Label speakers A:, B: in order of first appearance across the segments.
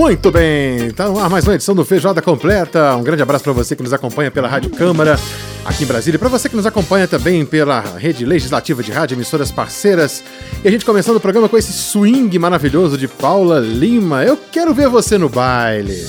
A: Muito bem, então mais uma edição do Feijoada Completa. Um grande abraço para você que nos acompanha pela Rádio Câmara aqui em Brasília, para você que nos acompanha também pela rede legislativa de rádio, emissoras parceiras. E a gente começando o programa com esse swing maravilhoso de Paula Lima. Eu quero ver você no baile.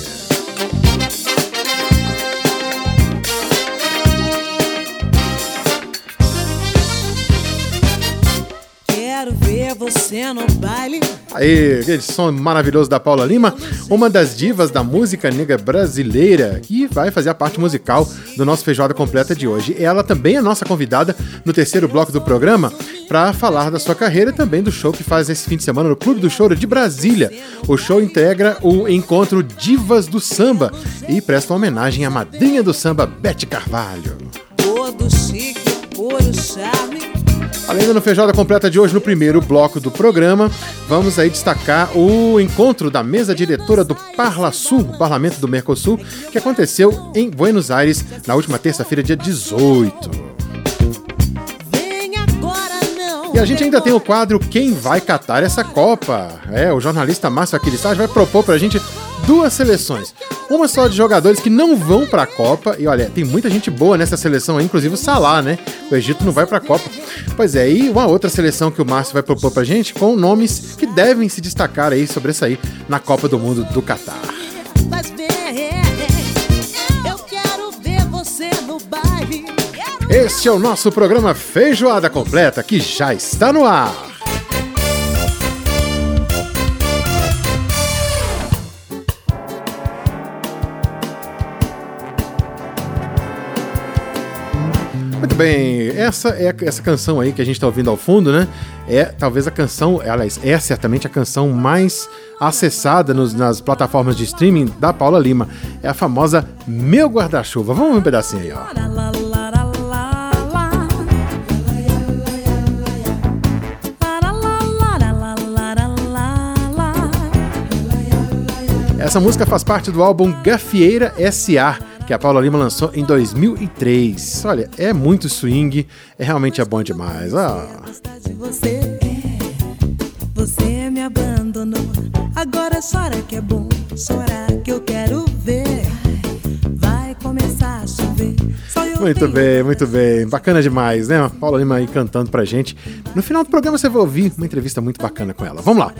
B: Quero ver você no baile.
A: Aí, aquele som maravilhoso da Paula Lima, uma das divas da música negra brasileira, que vai fazer a parte musical do nosso Feijoada Completa de hoje. Ela também é nossa convidada no terceiro bloco do programa para falar da sua carreira e também do show que faz esse fim de semana no Clube do Choro de Brasília. O show integra o encontro Divas do Samba e presta homenagem à madrinha do samba, Bete Carvalho.
B: Todo chique.
A: Além do no Feijoada Completa de hoje, no primeiro bloco do programa, vamos aí destacar o encontro da mesa diretora do Parla Sul, o Parlamento do Mercosul, que aconteceu em Buenos Aires na última terça-feira, dia 18.
B: Vem agora não.
A: E a gente ainda tem o quadro Quem Vai Catar Essa Copa? É, o jornalista Márcio Aquilissage vai propor pra gente duas seleções. Uma só de jogadores que não vão pra Copa. E olha, tem muita gente boa nessa seleção aí, inclusive o Salah, né? O Egito não vai pra Copa. Pois é, e uma outra seleção que o Márcio vai propor pra gente com nomes que devem se destacar aí, sobressair na Copa do Mundo do Catar. Este é o nosso programa Feijoada Completa, que já está no ar. Bem, essa é essa canção aí que a gente está ouvindo ao fundo, né? É talvez a canção, aliás, é certamente a canção mais acessada nos- nas plataformas de streaming da Paula Lima. É a famosa Meu Guarda-Chuva. Vamos ver um pedacinho aí, ó. Essa música faz parte do álbum Gafieira S.A., que a Paula Lima lançou em 2003. Olha, é muito swing, é realmente é bom demais. Ah.
B: Você. Você me abandonou. Agora chora que é bom. Que eu quero ver.
A: Muito bem, muito bem. Bacana demais, né? A Paula Lima aí cantando pra gente. No final do programa você vai ouvir uma entrevista muito bacana com ela. Vamos lá.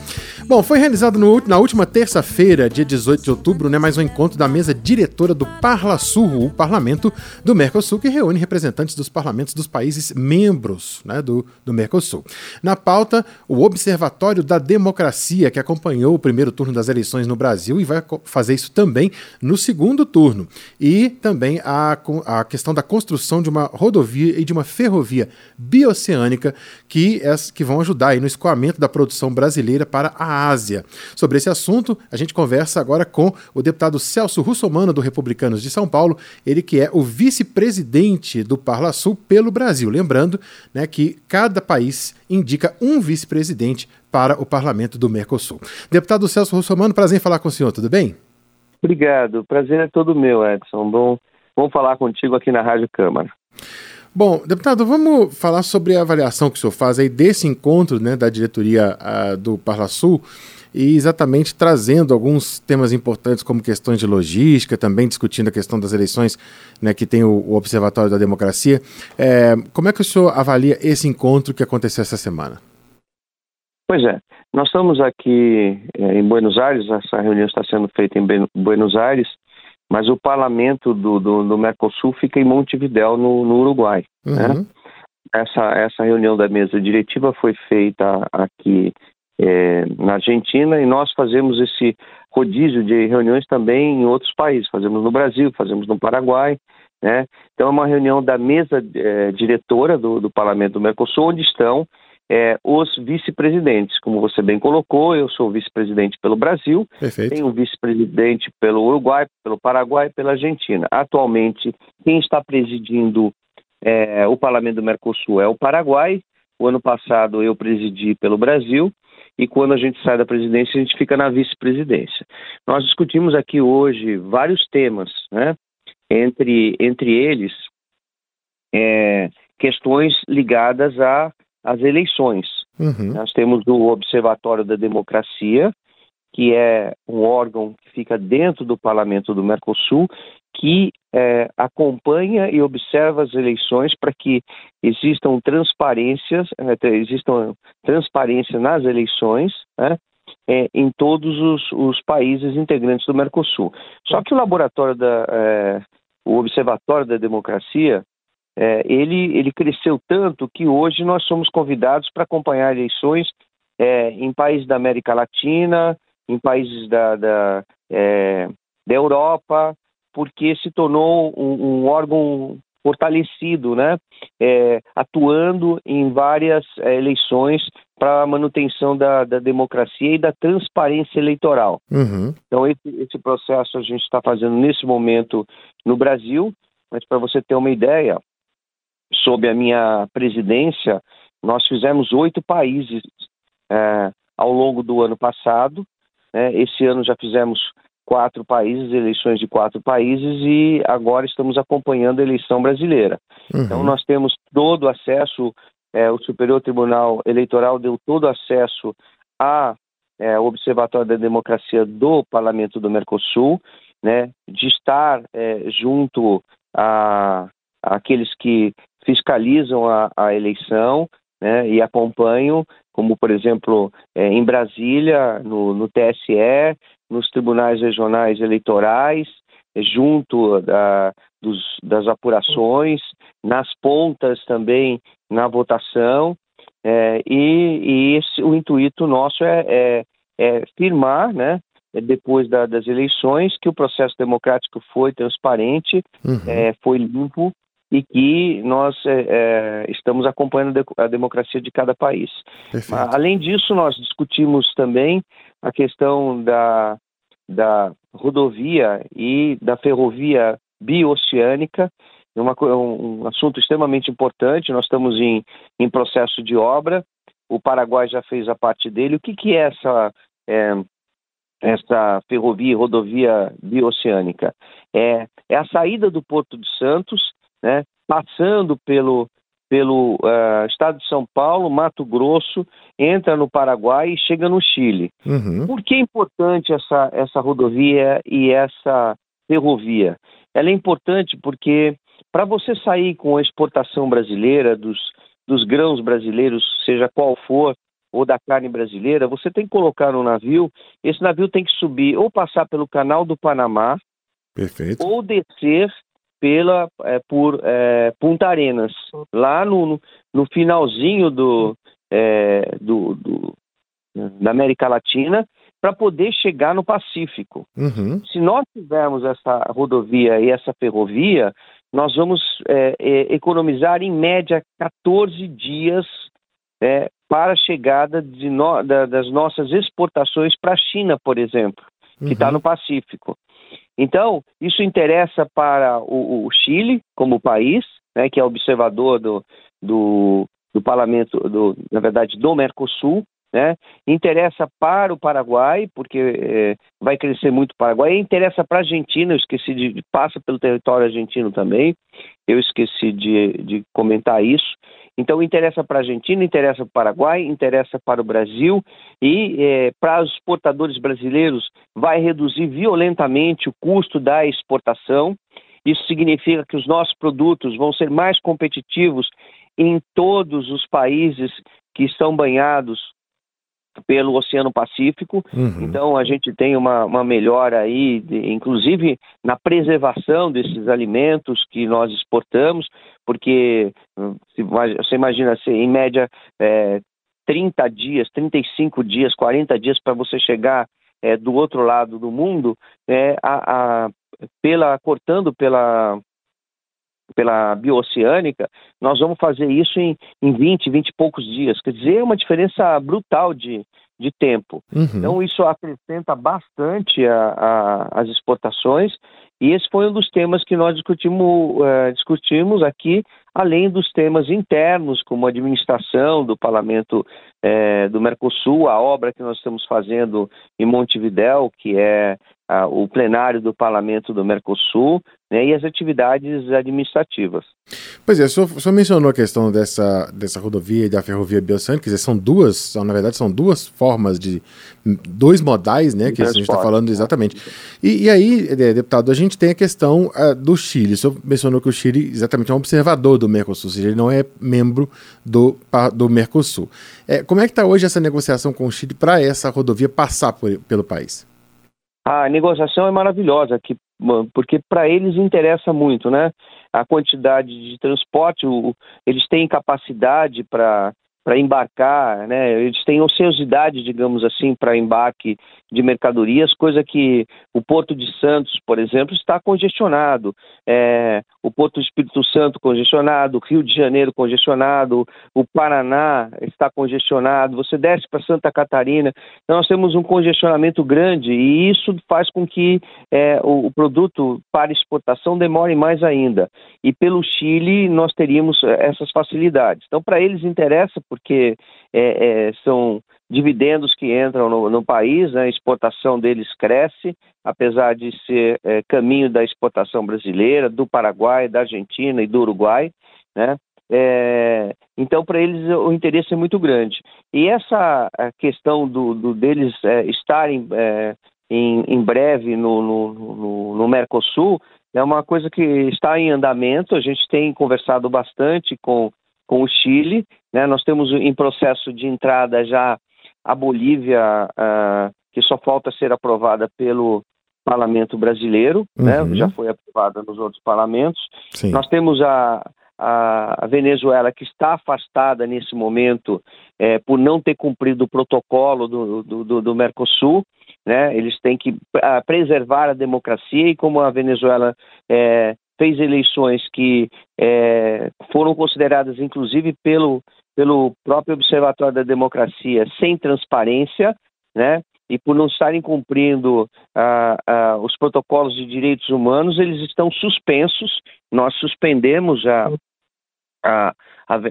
A: Bom, foi realizado no- na última terça-feira, dia 18 de outubro, né, mais um encontro da mesa diretora do Parla Sul, o parlamento do Mercosul, que reúne representantes dos parlamentos dos países membros né, do, do Mercosul. Na pauta, o Observatório da Democracia, que acompanhou o primeiro turno das eleições no Brasil e vai fazer isso também no segundo turno. E também a, a questão da construção de uma rodovia e de uma ferrovia bioceânica que, que vão ajudar aí no escoamento da produção brasileira para a Ásia. Sobre esse assunto, a gente conversa agora com o deputado Celso Russomano, do Republicanos de São Paulo, ele que é o vice-presidente do Parla Sul pelo Brasil. Lembrando né, que cada país indica um vice-presidente para o parlamento do Mercosul. Deputado Celso Russomano, prazer em falar com o senhor, tudo bem?
C: Obrigado, prazer é todo meu, Edson. Bom, bom falar contigo aqui na Rádio Câmara.
A: Bom, deputado, vamos falar sobre a avaliação que o senhor faz aí desse encontro né, da diretoria ah, do Parla Sul e exatamente trazendo alguns temas importantes como questões de logística, também discutindo a questão das eleições né, que tem o, o Observatório da Democracia. É, como é que o senhor avalia esse encontro que aconteceu essa semana?
C: Pois é, nós estamos aqui eh, em Buenos Aires, essa reunião está sendo feita em Buenos Aires, mas o parlamento do, do, do Mercosul fica em Montevidéu, no, no Uruguai. né?
A: Uhum.
C: Essa, essa reunião da mesa diretiva foi feita aqui eh, na Argentina e nós fazemos esse rodízio de reuniões também em outros países. Fazemos no Brasil, fazemos no Paraguai. Né? Então é uma reunião da mesa eh, diretora do, do Parlamento do Mercosul, onde estão é, os vice-presidentes. Como você bem colocou, eu sou vice-presidente pelo Brasil,
A: Perfeito.
C: tenho vice-presidente pelo Uruguai, pelo Paraguai e pela Argentina. Atualmente, quem está presidindo é, o Parlamento do Mercosul é o Paraguai. O ano passado eu presidi pelo Brasil e quando a gente sai da presidência a gente fica na vice-presidência. Nós discutimos aqui hoje vários temas, né? Entre, entre eles, é, questões ligadas a as eleições.
A: Uhum.
C: Nós temos o Observatório da Democracia, que é um órgão que fica dentro do Parlamento do Mercosul, que é, acompanha e observa as eleições para que existam transparências, é, existam transparência nas eleições, né, é, em todos os, os, países integrantes do Mercosul. Só que o laboratório da, é, o Observatório da Democracia, é, ele, ele cresceu tanto que hoje nós somos convidados para acompanhar eleições é, em países da América Latina, em países da, da, é, da Europa, porque se tornou um, um órgão fortalecido, né? É, atuando em várias é, eleições para a manutenção da, da, democracia e da transparência eleitoral.
A: Uhum.
C: Então, esse, esse processo a gente está fazendo nesse momento no Brasil, mas para você ter uma ideia, sob a minha presidência, nós fizemos oito países é, ao longo do ano passado. Né? Esse ano já fizemos quatro países, eleições de quatro países, e agora estamos acompanhando a eleição brasileira.
A: Uhum.
C: Então, nós temos todo o acesso, é, o Superior Tribunal Eleitoral deu todo o acesso ao é, Observatório da Democracia do Parlamento do Mercosul, né, de estar é, junto a, aqueles que fiscalizam a, a eleição né, e acompanham, como por exemplo é, em Brasília, no, no, TSE, nos tribunais regionais eleitorais, junto da, dos, das apurações, nas pontas também na votação, é, e, e esse, o intuito nosso é, é, é firmar, né, depois da, das eleições, que o processo democrático foi transparente,
A: uhum.
C: é, foi limpo e que nós é, é, estamos acompanhando a democracia de cada país.
A: Perfeito.
C: Além disso, nós discutimos também a questão da, da rodovia e da ferrovia bioceânica, é uma, um assunto extremamente importante. Nós estamos em, em processo de obra, o Paraguai já fez a parte dele. O que, que é essa, é, essa ferrovia e rodovia bioceânica? É, é a saída do Porto de Santos né, passando pelo, pelo uh, estado de São Paulo, Mato Grosso, entra no Paraguai e chega no Chile.
A: Uhum.
C: Por que é importante essa, essa rodovia e essa ferrovia? Ela é importante porque para você sair com a exportação brasileira dos, dos grãos brasileiros, seja qual for, ou da carne brasileira, você tem que colocar no navio, esse navio tem que subir ou passar pelo canal do Panamá,
A: Perfeito.
C: ou descer pela é, por é, Punta Arenas, lá no, no finalzinho do, é, do, do, da América Latina, para poder chegar no Pacífico.
A: Uhum.
C: Se nós tivermos essa rodovia e essa ferrovia, nós vamos é, é, economizar em média 14 dias é, para a chegada no, da, das nossas exportações para a China, por exemplo, que está
A: Uhum.
C: no Pacífico. Então, isso interessa para o, o Chile como país, né, que é observador do, do, do parlamento, do, na verdade, do Mercosul, né? Interessa para o Paraguai, porque é, vai crescer muito o Paraguai. E interessa para a Argentina, eu esqueci de, passa pelo território argentino também. Eu esqueci de, de comentar isso. Então interessa para a Argentina, interessa para o Paraguai, interessa para o Brasil e é, para os exportadores brasileiros vai reduzir violentamente o custo da exportação. Isso significa que os nossos produtos vão ser mais competitivos em todos os países que estão banhados pelo Oceano Pacífico.
A: Uhum.
C: Então a gente tem uma, uma melhora aí, de, inclusive na preservação desses alimentos que nós exportamos, porque se, você imagina, se, em média é, 30 dias, 35 dias, 40 dias para você chegar é, do outro lado do mundo, é, a, a, pela, cortando pela pela bioceânica, nós vamos fazer isso em, em 20, 20 e poucos dias. Quer dizer, é uma diferença brutal de, de tempo. Uhum. Então, isso acrescenta bastante a, a, as exportações, e esse foi um dos temas que nós discutimos, uh, discutimos aqui, além dos temas internos, como a administração do parlamento uh, do Mercosul, a obra que nós estamos fazendo em Montevidéu, que é o plenário do Parlamento do Mercosul né, e as atividades administrativas.
A: Pois é, o senhor, o senhor, mencionou a questão dessa, dessa rodovia e da ferrovia Biosânica, quer dizer, são duas, são, na verdade, são duas formas de, dois modais, né, que a gente está falando exatamente. E, e, aí, deputado, a gente tem a questão uh, do Chile, o senhor mencionou que o Chile exatamente é um observador do Mercosul, ou seja, ele não é membro do, do Mercosul. É, como é que está hoje essa negociação com o Chile para essa rodovia passar por, pelo país?
C: A negociação é maravilhosa, que, porque para eles interessa muito, né? A quantidade de transporte, o, eles têm capacidade para para embarcar, né? Eles têm ociosidade, digamos assim, para embarque de mercadorias, coisa que o Porto de Santos, por exemplo, está congestionado, é, o Porto do Espírito Santo congestionado, o Rio de Janeiro congestionado, o Paraná está congestionado, você desce para Santa Catarina, então nós temos um congestionamento grande e isso faz com que é, o, o produto para exportação demore mais ainda. E pelo Chile nós teríamos é, essas facilidades. Então para eles interessa porque é, é, são dividendos que entram no, no país, né, a exportação deles cresce, apesar de ser é, caminho da exportação brasileira, do Paraguai, da Argentina e do Uruguai, né? É, então, para eles, o interesse é muito grande. E essa questão do, do deles é, estarem é, em, em, breve no, no, no, no, Mercosul é uma coisa que está em andamento. A gente tem conversado bastante com, com o Chile. Né? Nós temos em processo de entrada já a Bolívia, uh, que só falta ser aprovada pelo parlamento brasileiro, né? uhum. né? já foi aprovada nos outros parlamentos. Sim. Nós temos a, a, Venezuela, que está afastada nesse momento é, por não ter cumprido o protocolo do, do, do Mercosul. Né? Eles têm que a, preservar a democracia e como a Venezuela é, fez eleições que é, foram consideradas, inclusive, pelo pelo próprio Observatório da Democracia sem transparência, né? E por não estarem cumprindo ah, ah, os protocolos de direitos humanos, eles estão suspensos. Nós suspendemos a, a,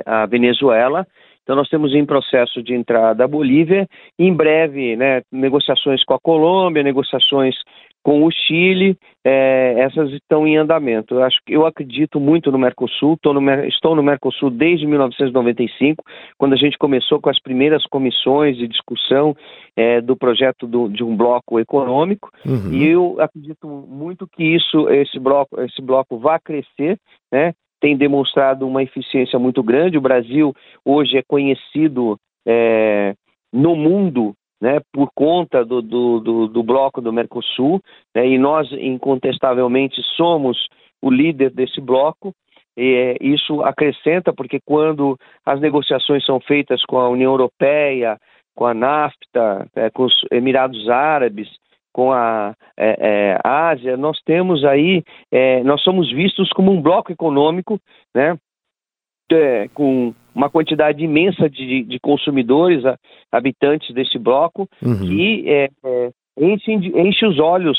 C: a Venezuela então, nós temos em processo de entrada a Bolívia, em breve, né, negociações com a Colômbia, negociações com o Chile, é, essas estão em andamento. Eu, acho, eu acredito muito no Mercosul, no, estou no Mercosul desde 1995, quando a gente começou com as primeiras comissões de discussão é, do projeto do, de um bloco econômico, uhum. e eu acredito muito que isso, esse bloco, esse bloco vai crescer, né? tem demonstrado uma eficiência muito grande. O Brasil hoje é conhecido é, no mundo né, por conta do, do, do, do, bloco do Mercosul, né, e nós, incontestavelmente, somos o líder desse bloco. E, é, isso acrescenta, porque quando as negociações são feitas com a União Europeia, com a NAFTA, é, com os Emirados Árabes, com a é, é, Ásia, nós temos aí, é, nós somos vistos como um bloco econômico, né, é, com uma quantidade imensa de, de consumidores, a, habitantes desse bloco, uhum. que é, é, enche, enche os olhos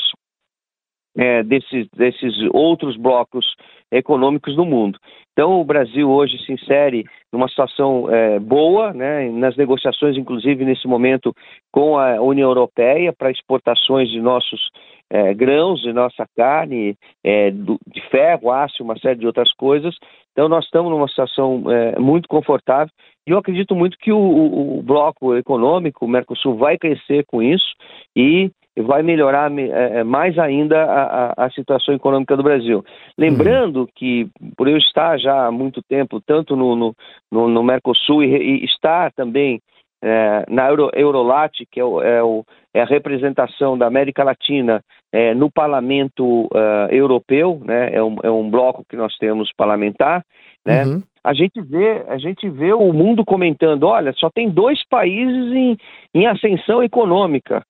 C: é, desses, desses outros blocos econômicos do mundo. Então, o Brasil hoje se insere numa situação é, boa, né, nas negociações, inclusive nesse momento, com a União Europeia para exportações de nossos é, grãos, de nossa carne, é, do, de ferro, aço, uma série de outras coisas. Então, nós estamos numa situação é, muito confortável e eu acredito muito que o, o, o bloco econômico, o Mercosul, vai crescer com isso e vai melhorar é, é, mais ainda a, a, situação econômica do Brasil. Lembrando uhum. que, por eu estar já há muito tempo, tanto no, no, no, no Mercosul e, e, estar também é, na Euro, Eurolat, que é, o, é, o, é, a representação da América Latina é, no Parlamento uh, Europeu, né, é um, é um bloco que nós temos parlamentar, né, uhum. a gente vê a gente vê o mundo comentando, olha, só tem dois países em, em ascensão econômica,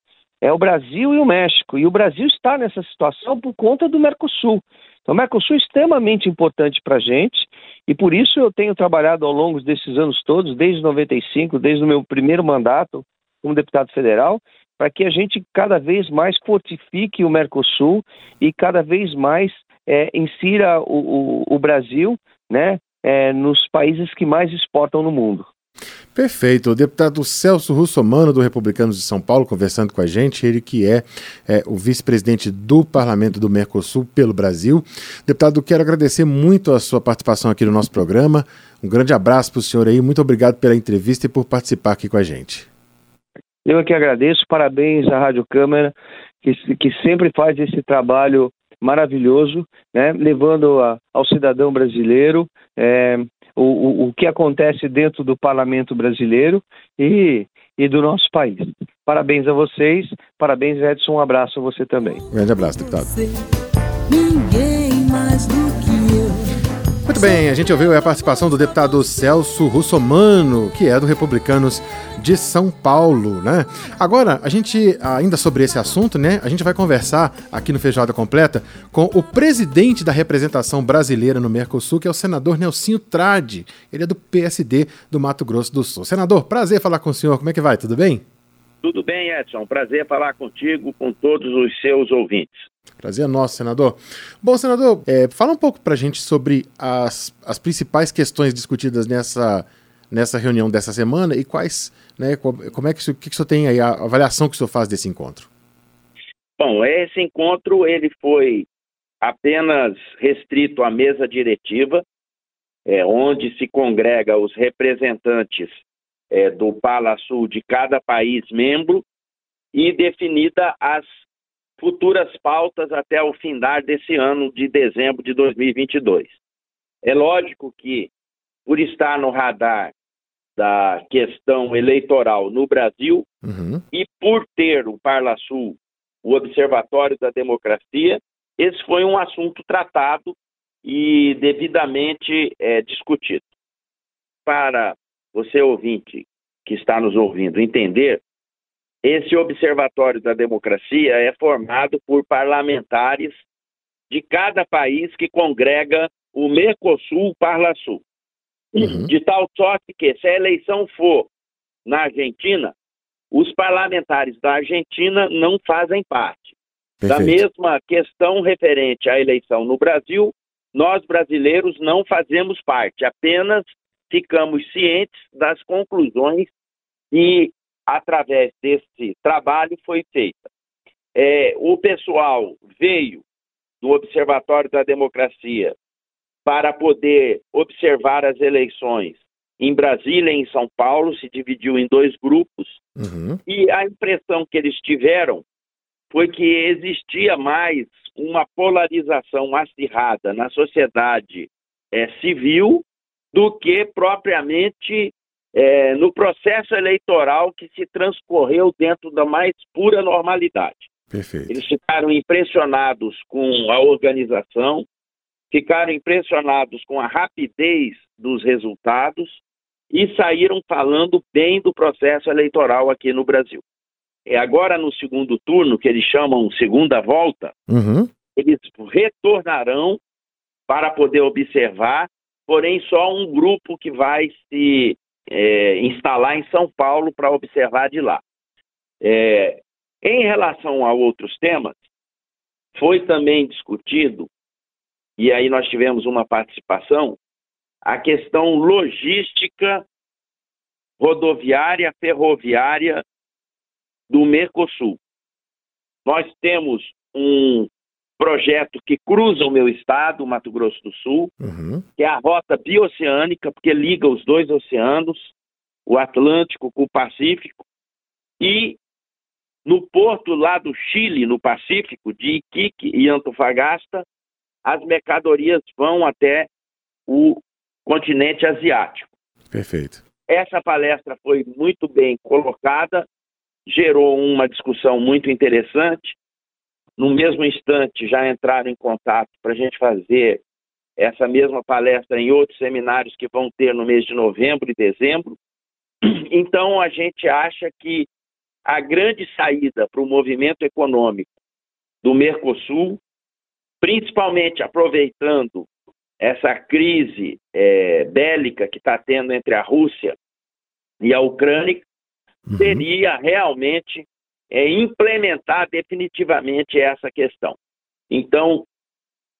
C: é o Brasil e o México. E o Brasil está nessa situação por conta do Mercosul. Então, o Mercosul é extremamente importante para a gente e por isso eu tenho trabalhado ao longo desses anos todos, desde 95, desde o meu primeiro mandato como deputado federal, para que a gente cada vez mais fortifique o Mercosul e cada vez mais é, insira o, o, o Brasil né, é, nos países que mais exportam no mundo.
A: Perfeito. O deputado Celso Russomano, do Republicanos de São Paulo, conversando com a gente, ele que é, é o vice-presidente do Parlamento do Mercosul pelo Brasil. Deputado, quero agradecer muito a sua participação aqui no nosso programa. Um grande abraço para o senhor aí, muito obrigado pela entrevista e por participar aqui com a gente.
C: Eu é que agradeço, parabéns à Rádio Câmara, que, que sempre faz esse trabalho maravilhoso, né, levando a, ao cidadão brasileiro é, o, o, o que acontece dentro do parlamento brasileiro e, e do nosso país. Parabéns a vocês, parabéns Edson, um abraço a você também.
A: Um grande abraço, deputado. Ninguém bem, a gente ouviu a participação do deputado Celso Russomano, que é do Republicanos de São Paulo, né? Agora, a gente, ainda sobre esse assunto, né? A gente vai conversar aqui no Feijoada Completa com o presidente da representação brasileira no Mercosul, que é o senador Nelsinho Trade. Ele é do PSD do Mato Grosso do Sul. Senador, prazer falar com o senhor. Como é que vai? Tudo bem?
D: Tudo bem, Edson. Prazer falar contigo, com todos os seus ouvintes.
A: Prazer é nosso, senador. Bom, senador, é, fala um pouco para a gente sobre as, as principais questões discutidas nessa, nessa reunião dessa semana e quais, né, como é que, o que, que o senhor tem aí, a avaliação que o senhor faz desse encontro?
D: Bom, esse encontro ele foi apenas restrito à mesa diretiva, é, onde se congrega os representantes é, do Pala Sul de cada país membro e definida as futuras pautas até o findar desse ano de dezembro de 2022. É lógico que, por estar no radar da questão eleitoral no Brasil uhum. e por ter o Parla Sul, o Observatório da Democracia, esse foi um assunto tratado e devidamente é, discutido. Para você ouvinte que está nos ouvindo entender, esse Observatório da Democracia é formado por parlamentares de cada país que congrega o Mercosul Parlasul. Uhum. De tal sorte que, se a eleição for na Argentina, os parlamentares da Argentina não fazem parte. Perfeito. Da mesma questão referente à eleição no Brasil, nós brasileiros não fazemos parte, apenas ficamos cientes das conclusões que através desse trabalho, foi feita. É, o pessoal veio do Observatório da Democracia para poder observar as eleições em Brasília e em São Paulo, se dividiu em dois grupos, uhum. e a impressão que eles tiveram foi que existia mais uma polarização acirrada na sociedade é, civil do que propriamente é, no processo eleitoral que se transcorreu dentro da mais pura normalidade.
A: Perfeito.
D: Eles ficaram impressionados com a organização, ficaram impressionados com a rapidez dos resultados e saíram falando bem do processo eleitoral aqui no Brasil. É agora no segundo turno, que eles chamam segunda volta, uhum. eles retornarão para poder observar, porém só um grupo que vai se é, instalar em São Paulo para observar de lá. É, em relação a outros temas, foi também discutido, e aí nós tivemos uma participação, a questão logística rodoviária, ferroviária do Mercosul. Nós temos um projeto que cruza o meu estado, Mato Grosso do Sul, uhum. que é a rota bioceânica, porque liga os dois oceanos, o Atlântico com o Pacífico, e no porto lá do Chile, no Pacífico, de Iquique e Antofagasta, as mercadorias vão até o continente asiático.
A: Perfeito.
D: Essa palestra foi muito bem colocada, gerou uma discussão muito interessante no mesmo instante já entraram em contato para a gente fazer essa mesma palestra em outros seminários que vão ter no mês de novembro e dezembro. Então, a gente acha que a grande saída para o movimento econômico do Mercosul principalmente aproveitando essa crise é, bélica que está tendo entre a Rússia e a Ucrânia, uhum. seria realmente é, implementar definitivamente essa questão. Então,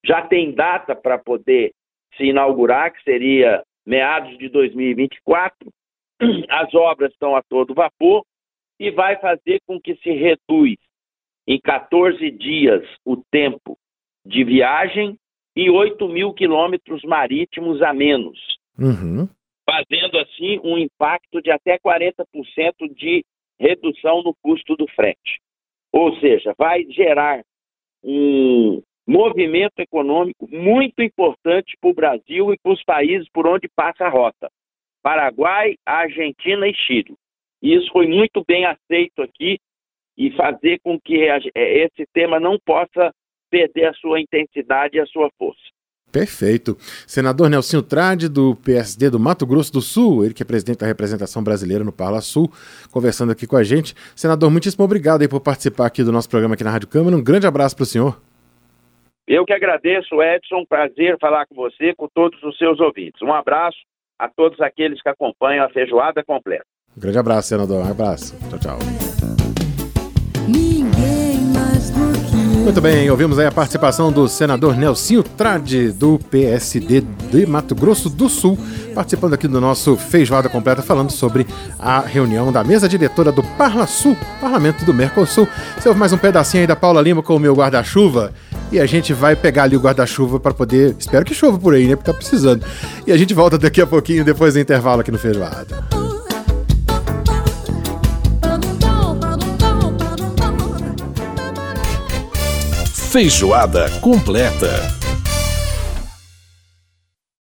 D: já tem data para poder se inaugurar, que seria meados de 2024. As obras estão a todo vapor e vai fazer com que se reduz em 14 dias o tempo de viagem e 8 mil quilômetros marítimos a menos, uhum. fazendo assim um impacto de até 40% de redução no custo do frete. Ou seja, vai gerar um movimento econômico muito importante para o Brasil e para os países por onde passa a rota. Paraguai, Argentina e Chile. E isso foi muito bem aceito aqui e fazer com que esse tema não possa perder a sua intensidade e a sua força.
A: Perfeito. Senador Nelsinho Trade, do PSD do Mato Grosso do Sul, ele que é presidente da representação brasileira no Parla Sul, conversando aqui com a gente. Senador, muitíssimo obrigado aí por participar aqui do nosso programa aqui na Rádio Câmara. Um grande abraço para o senhor.
D: Eu que agradeço, Edson. Prazer falar com você, com todos os seus ouvintes. Um abraço a todos aqueles que acompanham a feijoada completa.
A: Um grande abraço, senador. Um abraço. Tchau, tchau. Muito bem, ouvimos aí a participação do senador Nelsinho Trade, do PSD de Mato Grosso do Sul, participando aqui do nosso Feijoada Completa, falando sobre a reunião da mesa diretora do Parla Sul, Parlamento do Mercosul. Você ouve mais um pedacinho aí da Paula Lima com o meu guarda-chuva e a gente vai pegar ali o guarda-chuva para poder. Espero que chova por aí, né? Porque tá precisando. E a gente volta daqui a pouquinho, depois do intervalo aqui no Feijoada.
E: Feijoada completa.